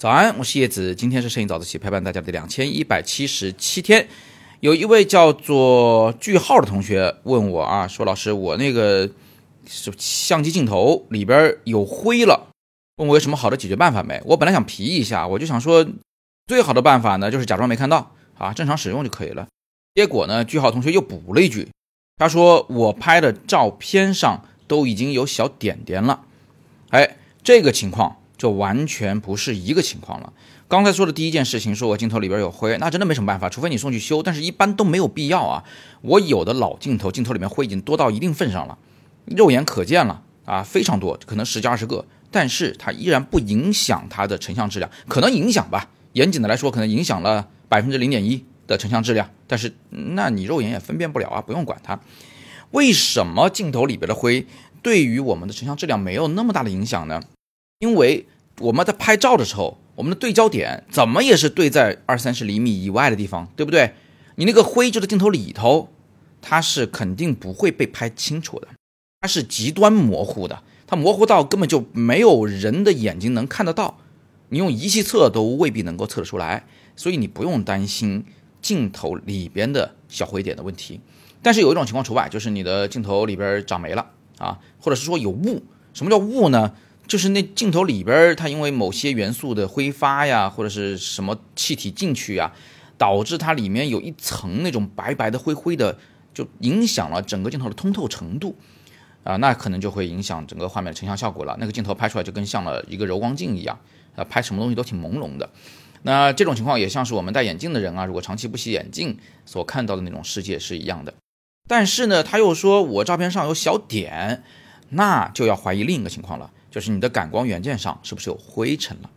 早安，我是叶子，今天是摄影早自习陪伴大家的两千一百七十七天。有一位叫做句号的同学问我啊，说老师，我那个是相机镜头里边有灰了，问我有什么好的解决办法没？我本来想皮一下，我就想说，最好的办法呢就是假装没看到啊，正常使用就可以了。结果呢，句号同学又补了一句，他说我拍的照片上都已经有小点点了，哎，这个情况。就完全不是一个情况了。刚才说的第一件事情，说我镜头里边有灰，那真的没什么办法，除非你送去修，但是一般都没有必要啊。我有的老镜头，镜头里面灰已经多到一定份上了，肉眼可见了啊，非常多，可能十几二十个，但是它依然不影响它的成像质量，可能影响吧，严谨的来说，可能影响了百分之零点一的成像质量，但是那你肉眼也分辨不了啊，不用管它。为什么镜头里边的灰对于我们的成像质量没有那么大的影响呢？因为我们在拍照的时候，我们的对焦点怎么也是对在二三十厘米以外的地方，对不对？你那个灰就在镜头里头，它是肯定不会被拍清楚的，它是极端模糊的，它模糊到根本就没有人的眼睛能看得到，你用仪器测都未必能够测得出来，所以你不用担心镜头里边的小灰点的问题。但是有一种情况除外，就是你的镜头里边长霉了啊，或者是说有雾。什么叫雾呢？就是那镜头里边，它因为某些元素的挥发呀，或者是什么气体进去呀，导致它里面有一层那种白白的、灰灰的，就影响了整个镜头的通透程度啊，那可能就会影响整个画面的成像效果了。那个镜头拍出来就跟像了一个柔光镜一样啊，拍什么东西都挺朦胧的。那这种情况也像是我们戴眼镜的人啊，如果长期不洗眼镜所看到的那种世界是一样的。但是呢，他又说我照片上有小点，那就要怀疑另一个情况了。就是你的感光元件上是不是有灰尘了？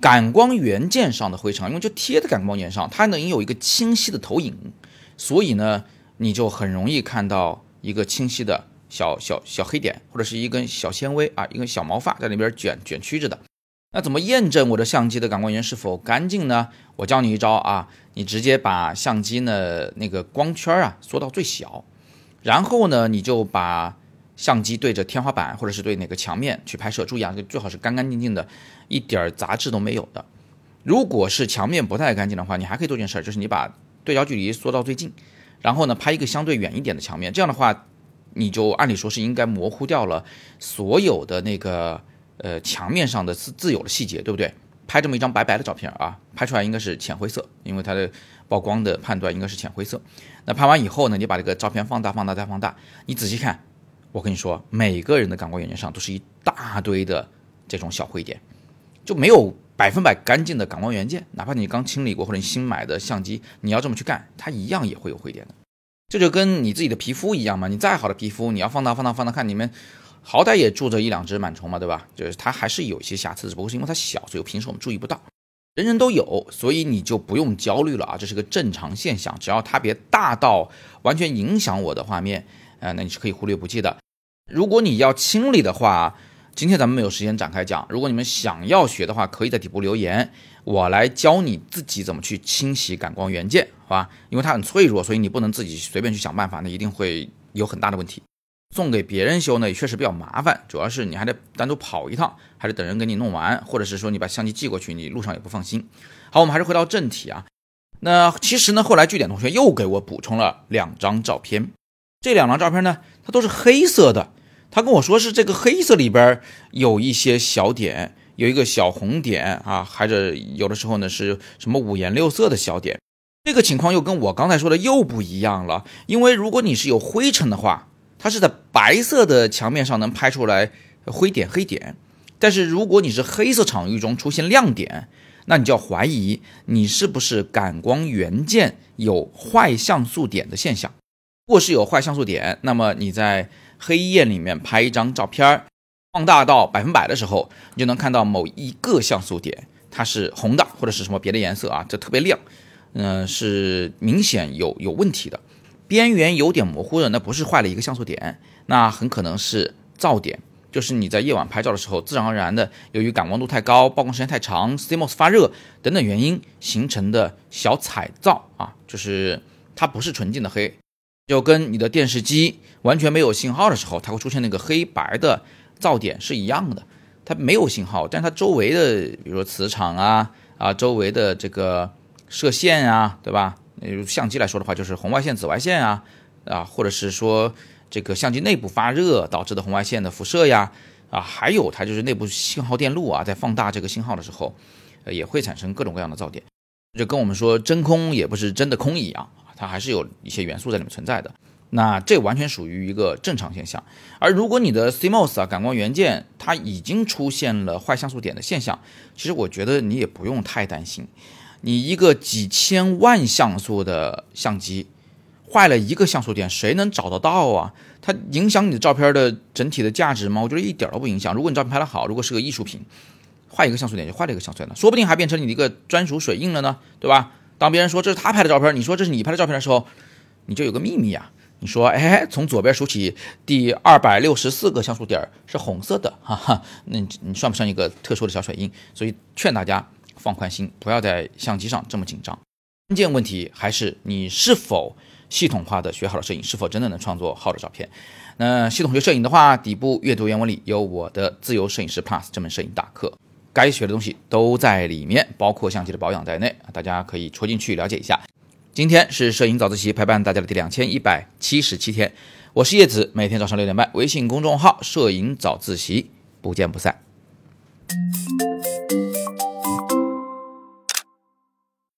感光元件上的灰尘，因为就贴在感光元上，它能有一个清晰的投影，所以呢，你就很容易看到一个清晰的小小小黑点，或者是一根小纤维啊，一根小毛发在那边卷卷曲着的。那怎么验证我的相机的感光源是否干净呢？我教你一招啊，你直接把相机呢那个光圈啊缩到最小，然后呢，你就把。相机对着天花板或者是对哪个墙面去拍摄，注意啊，最好是干干净净的，一点杂质都没有的。如果是墙面不太干净的话，你还可以做件事，就是你把对焦距离缩到最近，然后呢拍一个相对远一点的墙面，这样的话，你就按理说是应该模糊掉了所有的那个呃墙面上的自自有的细节，对不对？拍这么一张白白的照片啊，拍出来应该是浅灰色，因为它的曝光的判断应该是浅灰色。那拍完以后呢，你把这个照片放大、放大再放大，你仔细看。我跟你说，每个人的感光元件上都是一大堆的这种小灰点，就没有百分百干净的感光元件。哪怕你刚清理过或者你新买的相机，你要这么去干，它一样也会有灰点的。这就跟你自己的皮肤一样嘛，你再好的皮肤，你要放大、放大、放大看，里面好歹也住着一两只螨虫嘛，对吧？就是它还是有一些瑕疵，只不过是因为它小，所以平时我们注意不到。人人都有，所以你就不用焦虑了啊，这是个正常现象。只要它别大到完全影响我的画面，呃，那你是可以忽略不计的。如果你要清理的话，今天咱们没有时间展开讲。如果你们想要学的话，可以在底部留言，我来教你自己怎么去清洗感光元件，好吧？因为它很脆弱，所以你不能自己随便去想办法，那一定会有很大的问题。送给别人修呢，也确实比较麻烦，主要是你还得单独跑一趟，还得等人给你弄完，或者是说你把相机寄过去，你路上也不放心。好，我们还是回到正题啊。那其实呢，后来据点同学又给我补充了两张照片，这两张照片呢，它都是黑色的。他跟我说是这个黑色里边有一些小点，有一个小红点啊，还是有的时候呢是什么五颜六色的小点。这个情况又跟我刚才说的又不一样了，因为如果你是有灰尘的话，它是在白色的墙面上能拍出来灰点黑点，但是如果你是黑色场域中出现亮点，那你就要怀疑你是不是感光元件有坏像素点的现象。如果是有坏像素点，那么你在黑夜里面拍一张照片，放大到百分百的时候，你就能看到某一个像素点它是红的，或者是什么别的颜色啊，这特别亮，嗯，是明显有有问题的。边缘有点模糊的，那不是坏了一个像素点，那很可能是噪点，就是你在夜晚拍照的时候，自然而然的由于感光度太高、曝光时间太长、CMOS 发热等等原因形成的小彩噪啊，就是它不是纯净的黑。就跟你的电视机完全没有信号的时候，它会出现那个黑白的噪点是一样的。它没有信号，但是它周围的，比如说磁场啊啊，周围的这个射线啊，对吧？相机来说的话，就是红外线、紫外线啊啊，或者是说这个相机内部发热导致的红外线的辐射呀啊，还有它就是内部信号电路啊，在放大这个信号的时候，也会产生各种各样的噪点，就跟我们说真空也不是真的空一样，它还是有一些元素在里面存在的。那这完全属于一个正常现象，而如果你的 CMOS 啊感光元件它已经出现了坏像素点的现象，其实我觉得你也不用太担心。你一个几千万像素的相机坏了一个像素点，谁能找得到啊？它影响你的照片的整体的价值吗？我觉得一点都不影响。如果你照片拍得好，如果是个艺术品，坏一个像素点就坏了一个像素点了，说不定还变成你的一个专属水印了呢，对吧？当别人说这是他拍的照片，你说这是你拍的照片的时候，你就有个秘密啊。你说，哎，从左边数起，第二百六十四个像素点是红色的，哈哈，那你算不算一个特殊的小水印？所以劝大家放宽心，不要在相机上这么紧张。关键问题还是你是否系统化的学好了摄影，是否真的能创作好的照片？那系统学摄影的话，底部阅读原文里有我的自由摄影师 Plus 这门摄影大课，该学的东西都在里面，包括相机的保养在内，大家可以戳进去了解一下。今天是摄影早自习陪伴大家的第两千一百七十七天，我是叶子，每天早上六点半，微信公众号“摄影早自习”，不见不散。